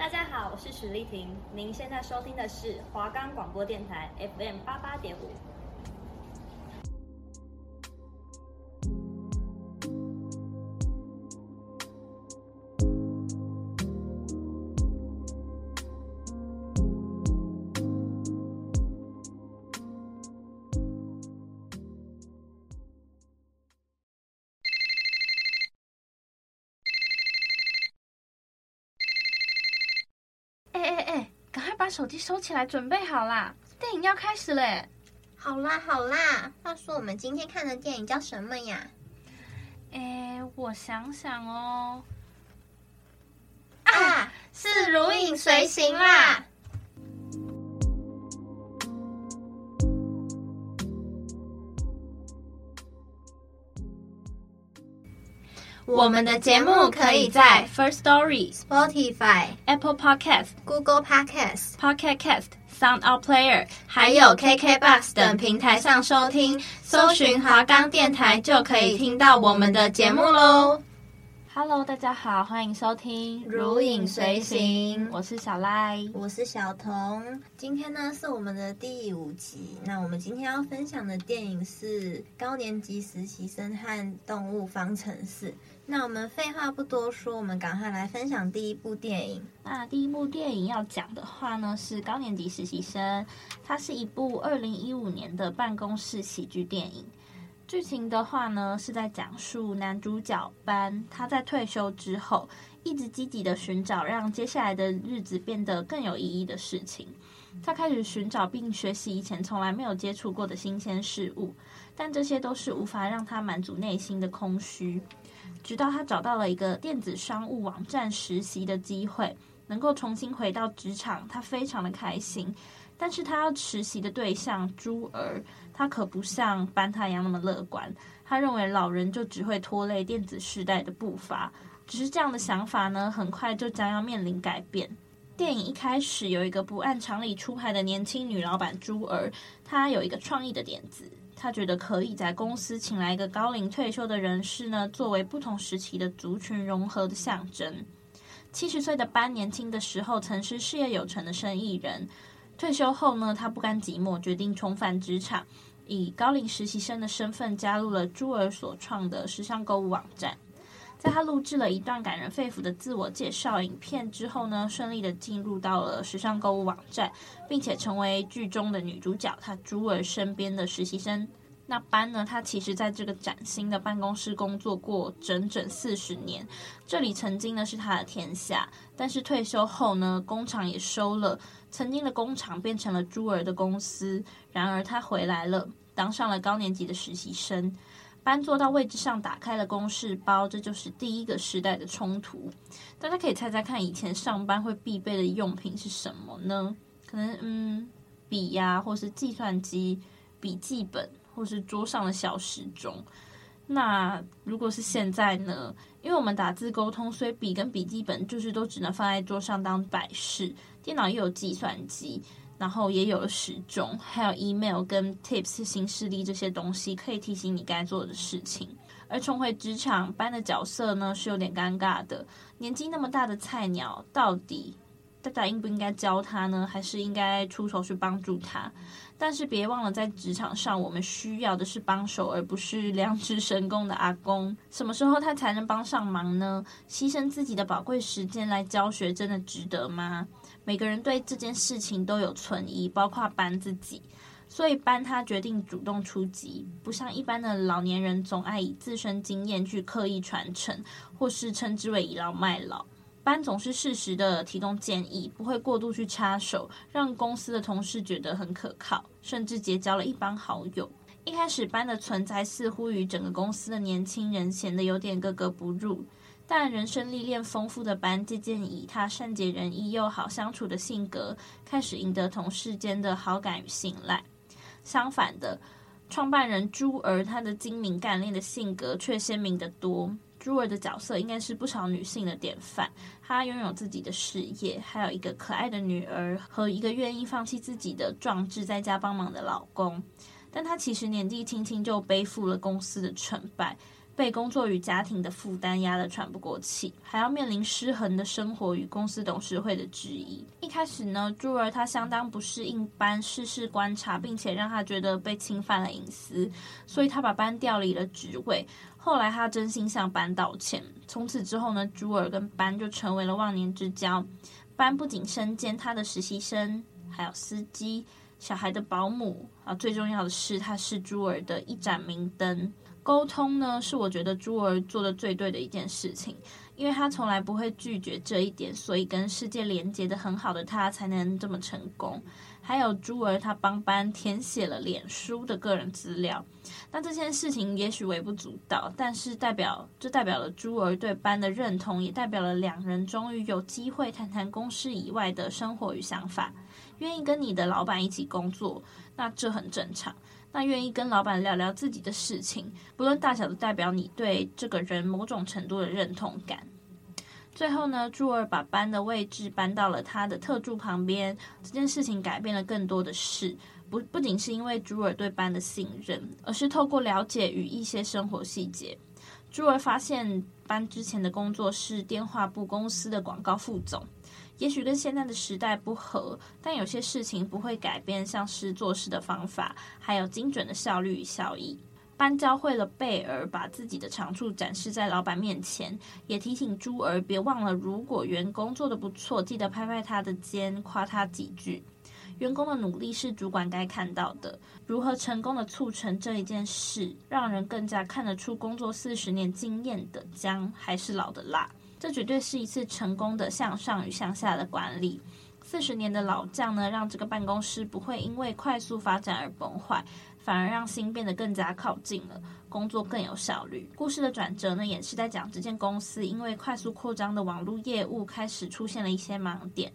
大家好，我是许丽婷，您现在收听的是华冈广播电台 FM 八八点五。手机收起来，准备好啦！电影要开始嘞！好啦好啦，话说我们今天看的电影叫什么呀？哎，我想想哦，啊，是《如影随形》啦。我们的节目可以在 First Story、Spotify、Apple Podcast、Google Podcast、Pocket Cast、Sound Out Player，还有 KKBox 等平台上收听，搜寻华冈电台就可以听到我们的节目喽。Hello，大家好，欢迎收听《如影随形》，我是小赖，我是小彤。今天呢是我们的第五集，那我们今天要分享的电影是《高年级实习生和动物方程式》。那我们废话不多说，我们赶快来分享第一部电影。那第一部电影要讲的话呢，是《高年级实习生》，它是一部二零一五年的办公室喜剧电影。剧情的话呢，是在讲述男主角班，他在退休之后，一直积极的寻找让接下来的日子变得更有意义的事情。他开始寻找并学习以前从来没有接触过的新鲜事物，但这些都是无法让他满足内心的空虚。直到他找到了一个电子商务网站实习的机会，能够重新回到职场，他非常的开心。但是他要实习的对象朱儿，他可不像班他一样那么乐观。他认为老人就只会拖累电子时代的步伐。只是这样的想法呢，很快就将要面临改变。电影一开始有一个不按常理出牌的年轻女老板朱儿，她有一个创意的点子。她觉得可以在公司请来一个高龄退休的人士呢，作为不同时期的族群融合的象征。七十岁的班年轻的时候曾是事业有成的生意人，退休后呢，他不甘寂寞，决定重返职场，以高龄实习生的身份加入了朱儿所创的时尚购物网站。在他录制了一段感人肺腑的自我介绍影片之后呢，顺利的进入到了时尚购物网站，并且成为剧中的女主角，她朱儿身边的实习生。那班呢，他其实在这个崭新的办公室工作过整整四十年，这里曾经呢是他的天下。但是退休后呢，工厂也收了，曾经的工厂变成了朱儿的公司。然而他回来了，当上了高年级的实习生。搬坐到位置上，打开了公事包，这就是第一个时代的冲突。大家可以猜猜看，以前上班会必备的用品是什么呢？可能嗯，笔呀，或是计算机、笔记本，或是桌上的小时钟。那如果是现在呢？因为我们打字沟通，所以笔跟笔记本就是都只能放在桌上当摆饰。电脑也有计算机。然后也有了时钟，还有 email 跟 tips 新势力这些东西，可以提醒你该做的事情。而重回职场，班的角色呢是有点尴尬的。年纪那么大的菜鸟，到底大家应不应该教他呢？还是应该出手去帮助他？但是别忘了，在职场上，我们需要的是帮手，而不是良知神功的阿公。什么时候他才能帮上忙呢？牺牲自己的宝贵时间来教学，真的值得吗？每个人对这件事情都有存疑，包括班自己，所以班他决定主动出击，不像一般的老年人总爱以自身经验去刻意传承，或是称之为倚老卖老。班总是适时的提供建议，不会过度去插手，让公司的同事觉得很可靠，甚至结交了一帮好友。一开始班的存在似乎与整个公司的年轻人显得有点格格不入。但人生历练丰富的班，渐渐以他善解人意又好相处的性格，开始赢得同事间的好感与信赖。相反的，创办人朱儿，她的精明干练的性格却鲜明得多。朱儿的角色应该是不少女性的典范。她拥有自己的事业，还有一个可爱的女儿和一个愿意放弃自己的壮志在家帮忙的老公。但她其实年纪轻轻就背负了公司的成败。被工作与家庭的负担压得喘不过气，还要面临失衡的生活与公司董事会的质疑。一开始呢，朱儿他相当不适应班事事观察，并且让他觉得被侵犯了隐私，所以他把班调离了职位。后来他真心向班道歉，从此之后呢，朱儿跟班就成为了忘年之交。班不仅身兼他的实习生，还有司机。小孩的保姆啊，最重要的是，他是朱儿的一盏明灯。沟通呢，是我觉得朱儿做的最对的一件事情，因为他从来不会拒绝这一点，所以跟世界连接得很好的他才能这么成功。还有朱儿，他帮班填写了脸书的个人资料，那这件事情也许微不足道，但是代表这代表了朱儿对班的认同，也代表了两人终于有机会谈谈公事以外的生活与想法。愿意跟你的老板一起工作，那这很正常。那愿意跟老板聊聊自己的事情，不论大小，都代表你对这个人某种程度的认同感。最后呢，朱儿把班的位置搬到了他的特助旁边，这件事情改变了更多的事。不不仅是因为朱儿对班的信任，而是透过了解与一些生活细节，朱儿发现班之前的工作是电话部公司的广告副总。也许跟现在的时代不合，但有些事情不会改变，像是做事的方法，还有精准的效率与效益。班教会了贝儿把自己的长处展示在老板面前，也提醒朱儿别忘了，如果员工做得不错，记得拍拍他的肩，夸他几句。员工的努力是主管该看到的。如何成功的促成这一件事，让人更加看得出工作四十年经验的姜还是老的辣。这绝对是一次成功的向上与向下的管理。四十年的老将呢，让这个办公室不会因为快速发展而崩坏，反而让心变得更加靠近了，工作更有效率。故事的转折呢，也是在讲这间公司因为快速扩张的网络业务开始出现了一些盲点。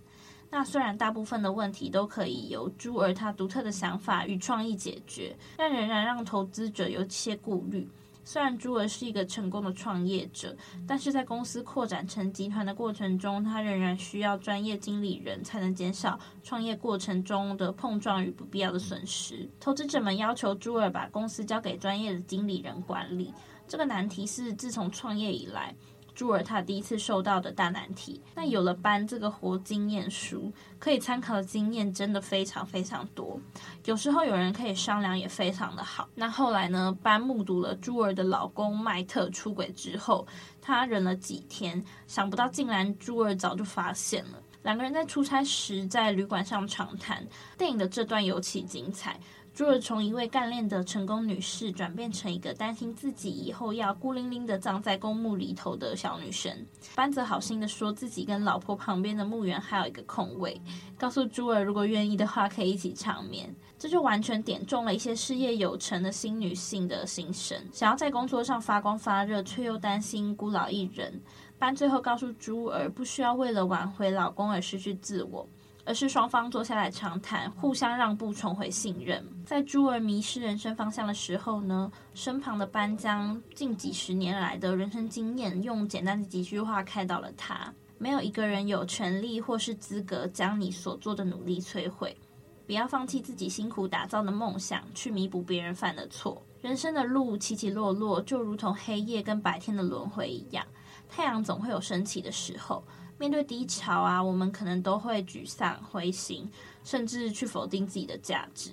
那虽然大部分的问题都可以由朱儿他独特的想法与创意解决，但仍然让投资者有些顾虑。虽然朱尔是一个成功的创业者，但是在公司扩展成集团的过程中，他仍然需要专业经理人才能减少创业过程中的碰撞与不必要的损失。投资者们要求朱尔把公司交给专业的经理人管理，这个难题是自从创业以来。朱儿他第一次受到的大难题，那有了班这个活经验书，可以参考的经验真的非常非常多。有时候有人可以商量，也非常的好。那后来呢，班目睹了朱儿的老公迈特出轨之后，他忍了几天，想不到竟然朱儿早就发现了。两个人在出差时在旅馆上长谈，电影的这段尤其精彩。朱儿从一位干练的成功女士转变成一个担心自己以后要孤零零的葬在公墓里头的小女生。班则好心的说自己跟老婆旁边的墓园还有一个空位，告诉朱儿如果愿意的话可以一起长眠。这就完全点中了一些事业有成的新女性的心声，想要在工作上发光发热，却又担心孤老一人。班最后告诉朱儿，不需要为了挽回老公而失去自我。而是双方坐下来长谈，互相让步，重回信任。在朱儿迷失人生方向的时候呢，身旁的班将近几十年来的人生经验，用简单的几句话开导了他：没有一个人有权利或是资格将你所做的努力摧毁。不要放弃自己辛苦打造的梦想，去弥补别人犯的错。人生的路起起落落，就如同黑夜跟白天的轮回一样，太阳总会有升起的时候。面对低潮啊，我们可能都会沮丧、灰心，甚至去否定自己的价值。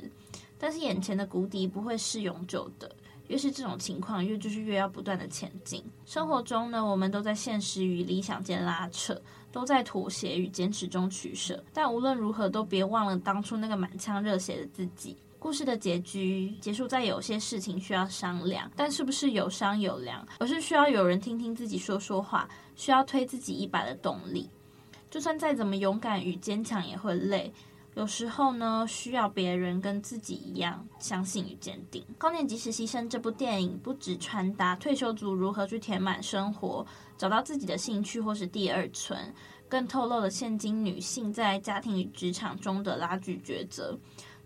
但是眼前的谷底不会是永久的，越是这种情况，越就是越要不断的前进。生活中呢，我们都在现实与理想间拉扯，都在妥协与坚持中取舍。但无论如何，都别忘了当初那个满腔热血的自己。故事的结局结束在有些事情需要商量，但是不是有商有量，而是需要有人听听自己说说话，需要推自己一把的动力。就算再怎么勇敢与坚强也会累，有时候呢，需要别人跟自己一样相信与坚定。高年级实习生这部电影不只传达退休族如何去填满生活，找到自己的兴趣或是第二春，更透露了现今女性在家庭与职场中的拉锯抉择。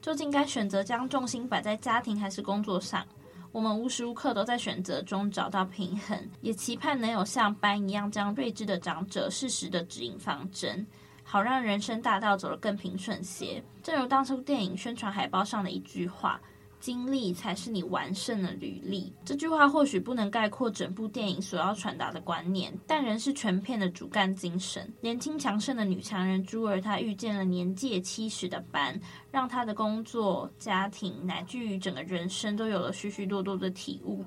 究竟该选择将重心摆在家庭还是工作上？我们无时无刻都在选择中找到平衡，也期盼能有像班一样这样睿智的长者适时的指引方针，好让人生大道走得更平顺些。正如当初电影宣传海报上的一句话：“经历才是你完胜的履历。这句话或许不能概括整部电影所要传达的观念，但仍是全片的主干精神。年轻强盛的女强人珠儿，她遇见了年届七十的班，让她的工作、家庭乃至于整个人生都有了许许多多的体悟。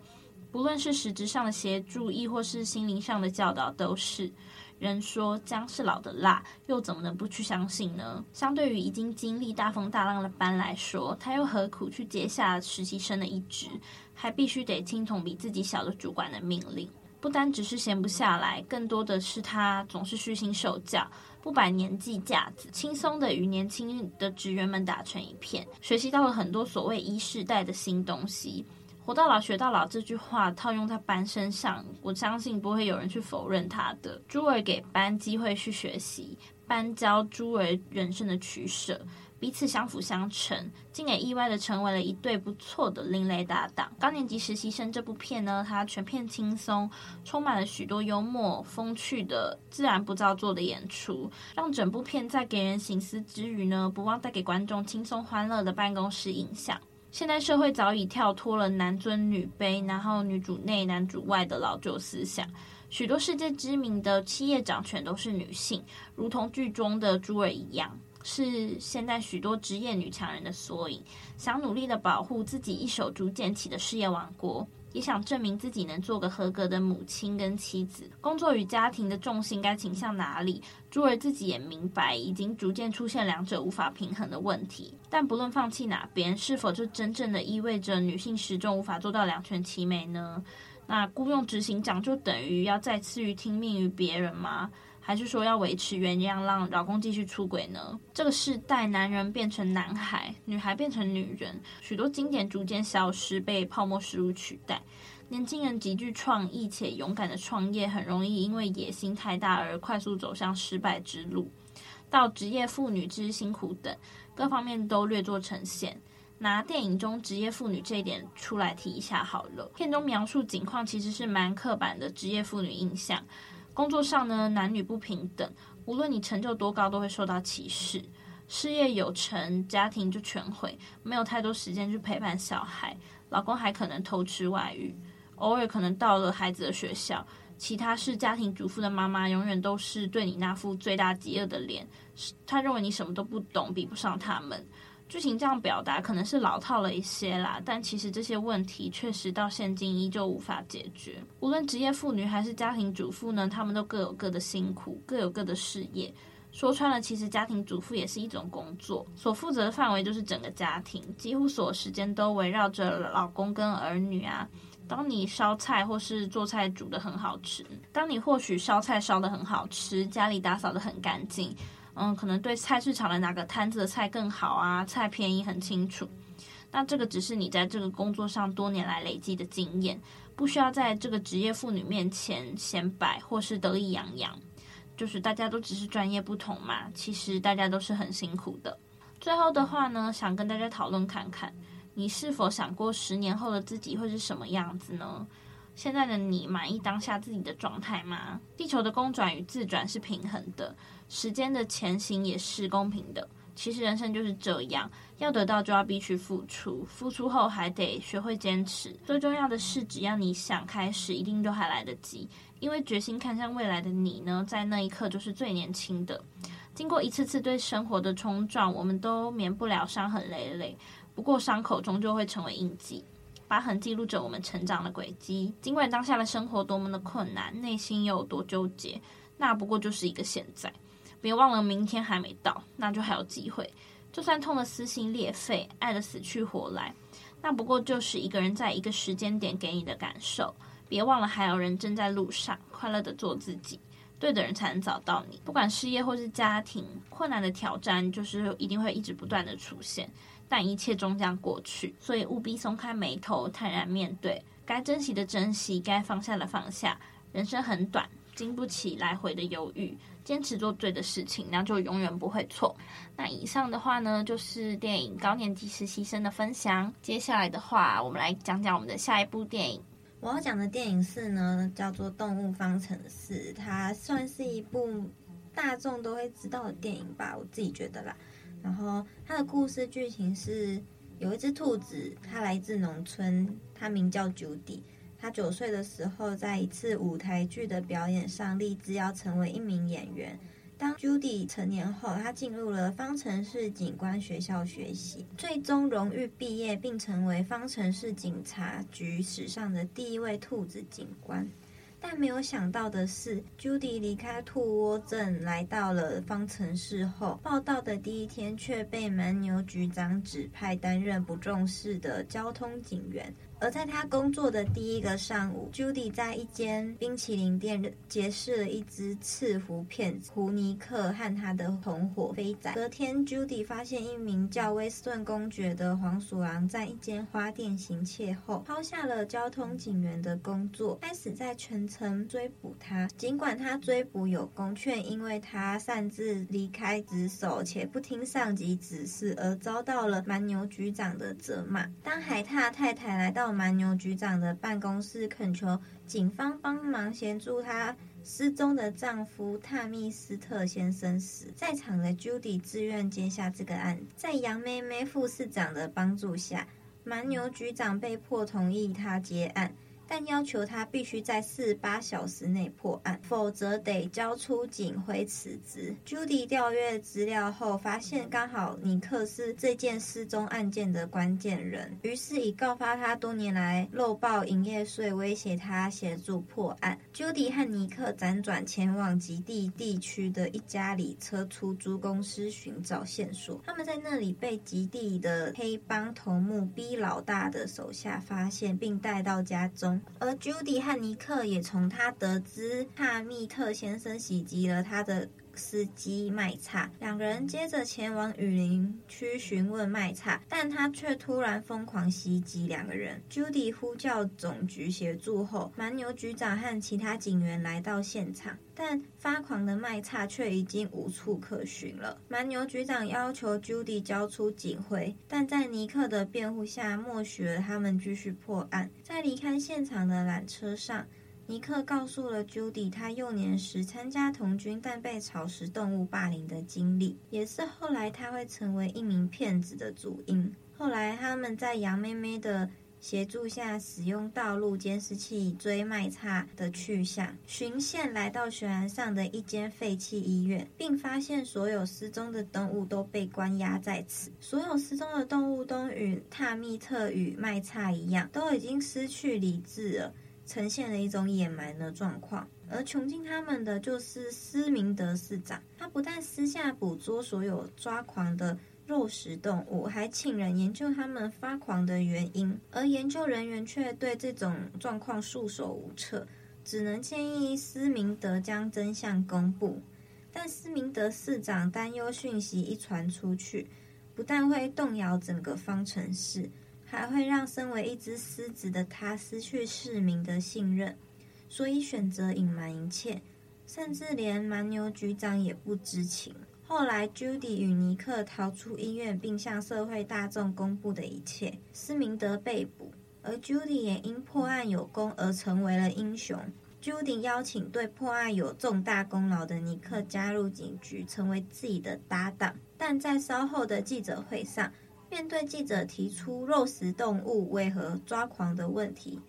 不论是实质上的协助，亦或是心灵上的教导，都是。人说姜是老的辣，又怎么能不去相信呢？相对于已经经历大风大浪的班来说，他又何苦去接下实习生的一职，还必须得听从比自己小的主管的命令？不单只是闲不下来，更多的是他总是虚心受教，不摆年纪架子，轻松的与年轻的职员们打成一片，学习到了很多所谓一世代的新东西。活到老学到老这句话套用在班身上，我相信不会有人去否认他的。朱儿给班机会去学习，班教朱儿人生的取舍，彼此相辅相成，竟也意外的成为了一对不错的另类搭档。高年级实习生这部片呢，它全片轻松，充满了许多幽默风趣的自然不造作的演出，让整部片在给人省思之余呢，不忘带给观众轻松欢乐的办公室印象。现代社会早已跳脱了男尊女卑，然后女主内男主外的老旧思想。许多世界知名的企业掌权都是女性，如同剧中的朱尔一样，是现在许多职业女强人的缩影。想努力的保护自己一手逐渐起的事业王国。也想证明自己能做个合格的母亲跟妻子，工作与家庭的重心该倾向哪里？朱儿自己也明白，已经逐渐出现两者无法平衡的问题。但不论放弃哪边，是否就真正的意味着女性始终无法做到两全其美呢？那雇佣执行长就等于要再次于听命于别人吗？还是说要维持原样，让老公继续出轨呢？这个世代，男人变成男孩，女孩变成女人，许多经典逐渐消失，被泡沫食物取代。年轻人极具创意且勇敢的创业，很容易因为野心太大而快速走向失败之路。到职业妇女之辛苦等各方面都略作呈现。拿电影中职业妇女这一点出来提一下好了。片中描述景况其实是蛮刻板的职业妇女印象。工作上呢，男女不平等，无论你成就多高，都会受到歧视。事业有成，家庭就全毁，没有太多时间去陪伴小孩，老公还可能偷吃外遇，偶尔可能到了孩子的学校，其他是家庭主妇的妈妈，永远都是对你那副罪大极恶的脸，他认为你什么都不懂，比不上他们。剧情这样表达可能是老套了一些啦，但其实这些问题确实到现今依旧无法解决。无论职业妇女还是家庭主妇呢，他们都各有各的辛苦，各有各的事业。说穿了，其实家庭主妇也是一种工作，所负责的范围就是整个家庭，几乎所有时间都围绕着老公跟儿女啊。当你烧菜或是做菜煮得很好吃，当你或许烧菜烧得很好吃，家里打扫得很干净。嗯，可能对菜市场的哪个摊子的菜更好啊？菜便宜很清楚。那这个只是你在这个工作上多年来累积的经验，不需要在这个职业妇女面前显摆或是得意洋洋。就是大家都只是专业不同嘛，其实大家都是很辛苦的。最后的话呢，想跟大家讨论看看，你是否想过十年后的自己会是什么样子呢？现在的你满意当下自己的状态吗？地球的公转与自转是平衡的。时间的前行也是公平的。其实人生就是这样，要得到就要必须付出，付出后还得学会坚持。最重要的是，只要你想开始，一定都还来得及。因为决心看向未来的你呢，在那一刻就是最年轻的。经过一次次对生活的冲撞，我们都免不了伤痕累累。不过伤口终究会成为印记，疤痕记录着我们成长的轨迹。尽管当下的生活多么的困难，内心又有多纠结，那不过就是一个现在。别忘了，明天还没到，那就还有机会。就算痛得撕心裂肺，爱得死去活来，那不过就是一个人在一个时间点给你的感受。别忘了，还有人正在路上，快乐地做自己。对的人才能找到你。不管事业或是家庭，困难的挑战就是一定会一直不断地出现，但一切终将过去。所以务必松开眉头，坦然面对。该珍惜的珍惜，该放下的放下。人生很短，经不起来回的犹豫。坚持做对的事情，那就永远不会错。那以上的话呢，就是电影《高年级实习生》的分享。接下来的话，我们来讲讲我们的下一部电影。我要讲的电影是呢，叫做《动物方程式》，它算是一部大众都会知道的电影吧，我自己觉得啦。然后它的故事剧情是有一只兔子，它来自农村，它名叫 Judy。他九岁的时候，在一次舞台剧的表演上，立志要成为一名演员。当 Judy 成年后，他进入了方程式警官学校学习，最终荣誉毕业，并成为方程式警察局史上的第一位兔子警官。但没有想到的是，Judy 离开兔窝镇，来到了方程式后，报到的第一天却被蛮牛局长指派担任不重视的交通警员。而在他工作的第一个上午，Judy 在一间冰淇淋店结识了一只赤狐骗子胡尼克和他的同伙飞仔。隔天，Judy 发现一名叫威斯顿公爵的黄鼠狼在一间花店行窃后，抛下了交通警员的工作，开始在全城追捕他。尽管他追捕有功，却因为他擅自离开职守且不听上级指示，而遭到了蛮牛局长的责骂。当海獭太太来到蛮牛局长的办公室，恳求警方帮忙协助她失踪的丈夫塔密斯特先生时，在场的 Judy 自愿接下这个案。在杨妹妹副市长的帮助下，蛮牛局长被迫同意他接案。但要求他必须在四十八小时内破案，否则得交出警徽辞职。Judy 调阅资料后发现，刚好尼克是这件失踪案件的关键人，于是以告发他多年来漏报营业税威胁他协助破案。Judy 和尼克辗转前往极地地区的一家里车出租公司寻找线索，他们在那里被极地的黑帮头目 B 老大的手下发现，并带到家中。而 Judy 和尼克也从他得知帕密特先生袭击了他的司机麦叉，两个人接着前往雨林区询问麦叉，但他却突然疯狂袭击两个人。Judy 呼叫总局协助后，蛮牛局长和其他警员来到现场，但发狂的麦叉却已经无处可寻了。蛮牛局长要求 Judy 交出警徽，但在尼克的辩护下，默许了他们继续破案。在离开现场的缆车上。尼克告诉了 Judy 他幼年时参加童军但被草食动物霸凌的经历，也是后来他会成为一名骗子的主因。后来他们在杨妹妹的协助下，使用道路监视器追麦叉的去向，循线来到悬崖上的一间废弃医院，并发现所有失踪的动物都被关押在此。所有失踪的动物都与塔密特与麦叉一样，都已经失去理智了。呈现了一种野蛮的状况，而穷尽他们的就是斯明德市长。他不但私下捕捉所有抓狂的肉食动物，还请人研究他们发狂的原因，而研究人员却对这种状况束手无策，只能建议斯明德将真相公布。但斯明德市长担忧讯息一传出去，不但会动摇整个方程式。还会让身为一只狮子的他失去市民的信任，所以选择隐瞒一切，甚至连蛮牛局长也不知情。后来，Judy 与尼克逃出医院，并向社会大众公布的一切。斯明德被捕，而 Judy 也因破案有功而成为了英雄。Judy 邀请对破案有重大功劳的尼克加入警局，成为自己的搭档。但在稍后的记者会上，面对记者提出肉食动物为何抓狂的问题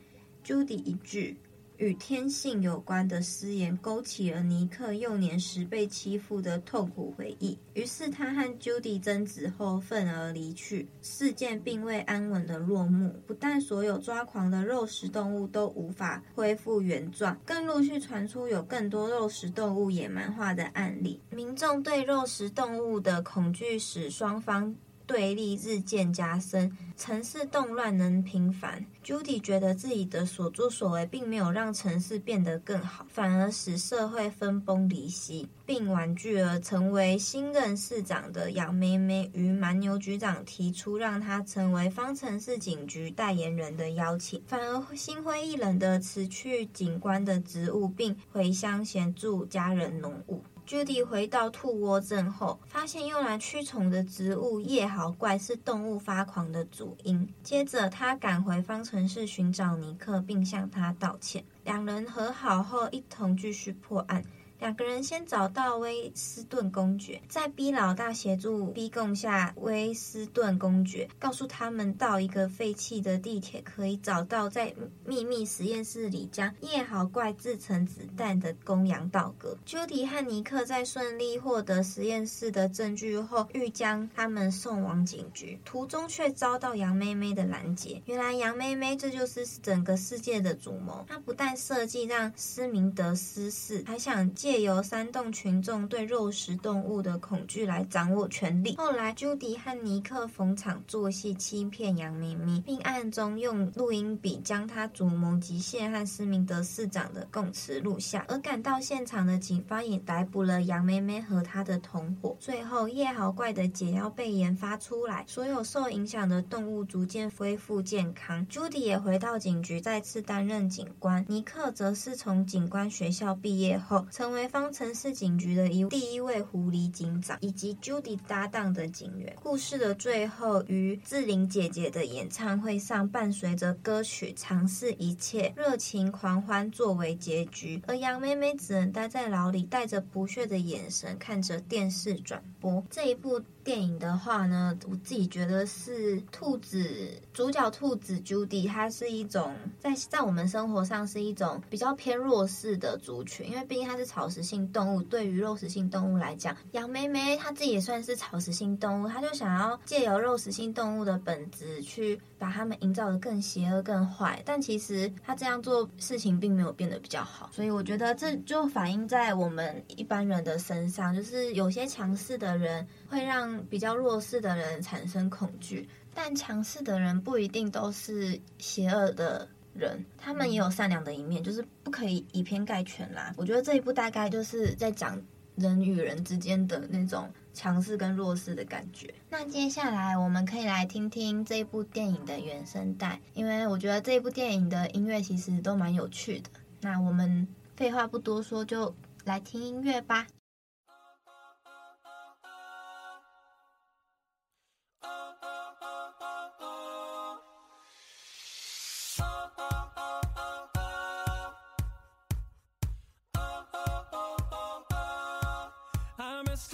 ，Judy 一句与天性有关的私言勾起了尼克幼年时被欺负的痛苦回忆。于是他和 Judy 争执后愤而离去。事件并未安稳的落幕，不但所有抓狂的肉食动物都无法恢复原状，更陆续传出有更多肉食动物野蛮化的案例。民众对肉食动物的恐惧使双方。对立日渐加深，城市动乱能频繁。Judy 觉得自己的所作所为并没有让城市变得更好，反而使社会分崩离析，并婉拒了成为新任市长的杨妹妹与蛮牛局长提出让她成为方程式警局代言人的邀请，反而心灰意冷地辞去警官的职务，并回乡协助家人农务。Judy 回到兔窝镇后，发现用来驱虫的植物叶毫怪是动物发狂的主因。接着，他赶回方程式寻找尼克，并向他道歉。两人和好后，一同继续破案。两个人先找到威斯顿公爵，在 B 老大协助逼供下，威斯顿公爵告诉他们，到一个废弃的地铁可以找到在秘密实验室里将叶好怪制成子弹的公羊道格。朱迪和尼克在顺利获得实验室的证据后，欲将他们送往警局，途中却遭到杨妹妹的拦截。原来杨妹妹这就是整个世界的主谋，她不但设计让斯明德失势，还想借借由煽动群众对肉食动物的恐惧来掌握权力。后来，朱迪和尼克逢场作戏，欺骗杨明明，并暗中用录音笔将他主谋吉谢和斯明德市长的供词录下。而赶到现场的警方也逮捕了杨妹妹和她的同伙。最后，叶好怪的解药被研发出来，所有受影响的动物逐渐恢复健康。朱迪也回到警局，再次担任警官。尼克则是从警官学校毕业后，成为方城市警局的一第一位狐狸警长，以及 Judy 搭档的警员。故事的最后，于志玲姐姐的演唱会上，伴随着歌曲《尝试一切》，热情狂欢作为结局。而杨妹妹只能待在牢里，带着不屑的眼神看着电视转播。这一部电影的话呢，我自己觉得是兔子主角兔子 Judy，它是一种在在我们生活上是一种比较偏弱势的族群，因为毕竟它是草食性动物。对于肉食性动物来讲，杨妹妹她自己也算是草食性动物，她就想要借由肉食性动物的本质去把它们营造的更邪恶、更坏。但其实她这样做事情并没有变得比较好，所以我觉得这就反映在我们一般人的身上，就是有些强势的人会让比较弱势的人产生恐惧，但强势的人不一定都是邪恶的人，他们也有善良的一面，就是不可以以偏概全啦。我觉得这一部大概就是在讲人与人之间的那种强势跟弱势的感觉。那接下来我们可以来听听这一部电影的原声带，因为我觉得这一部电影的音乐其实都蛮有趣的。那我们废话不多说，就来听音乐吧。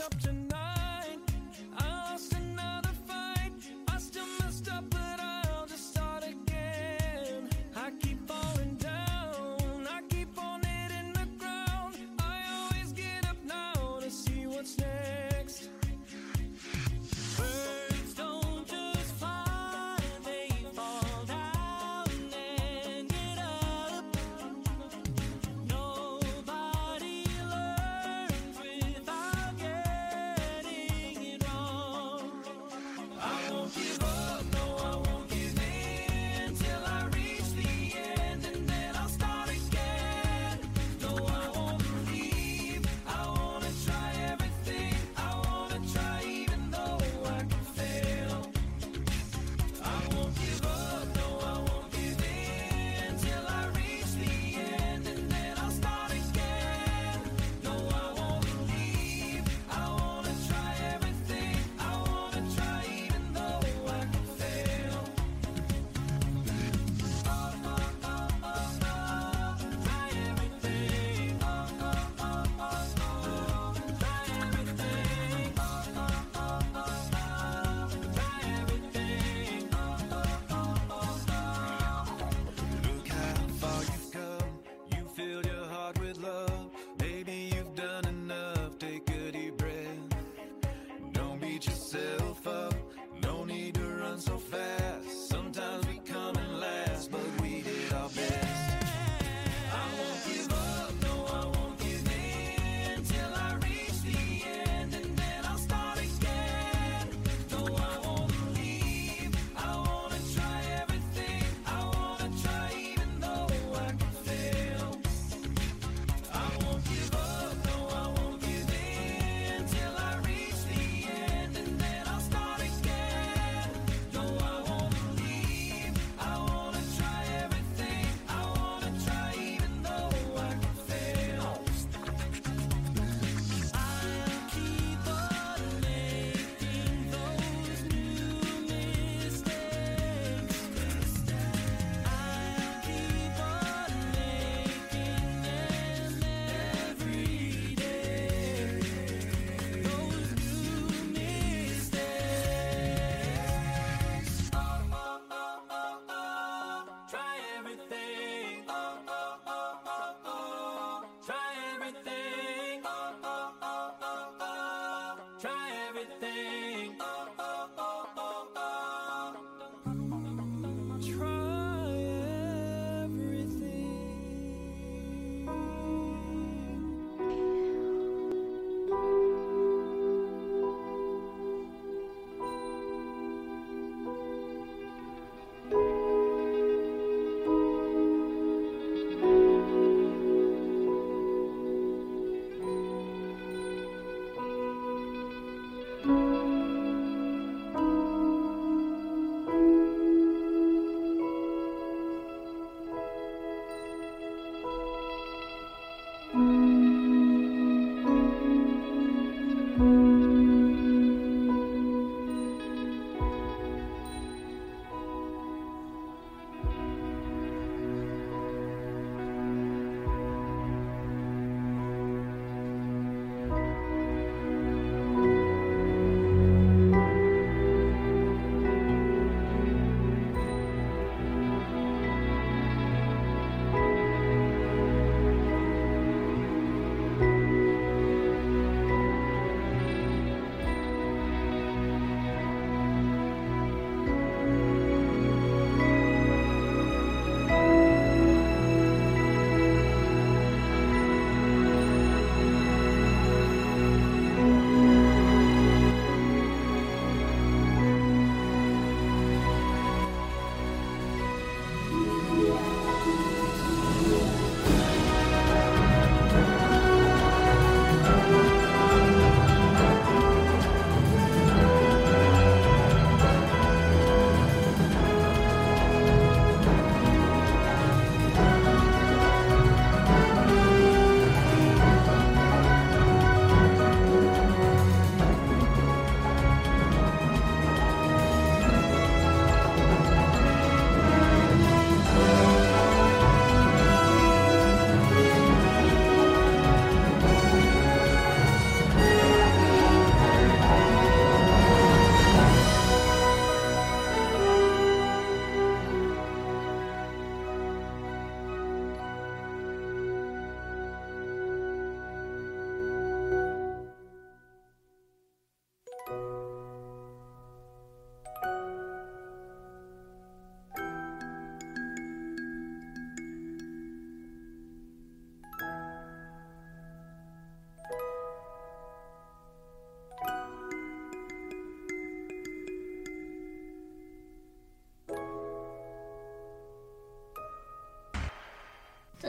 up tonight.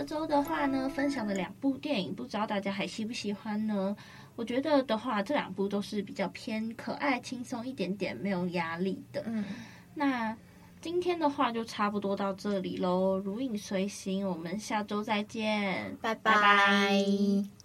周的话呢，分享了两部电影，不知道大家还喜不喜欢呢？我觉得的话，这两部都是比较偏可爱、轻松一点点，没有压力的。嗯，那今天的话就差不多到这里喽。如影随形，我们下周再见，拜拜。拜拜。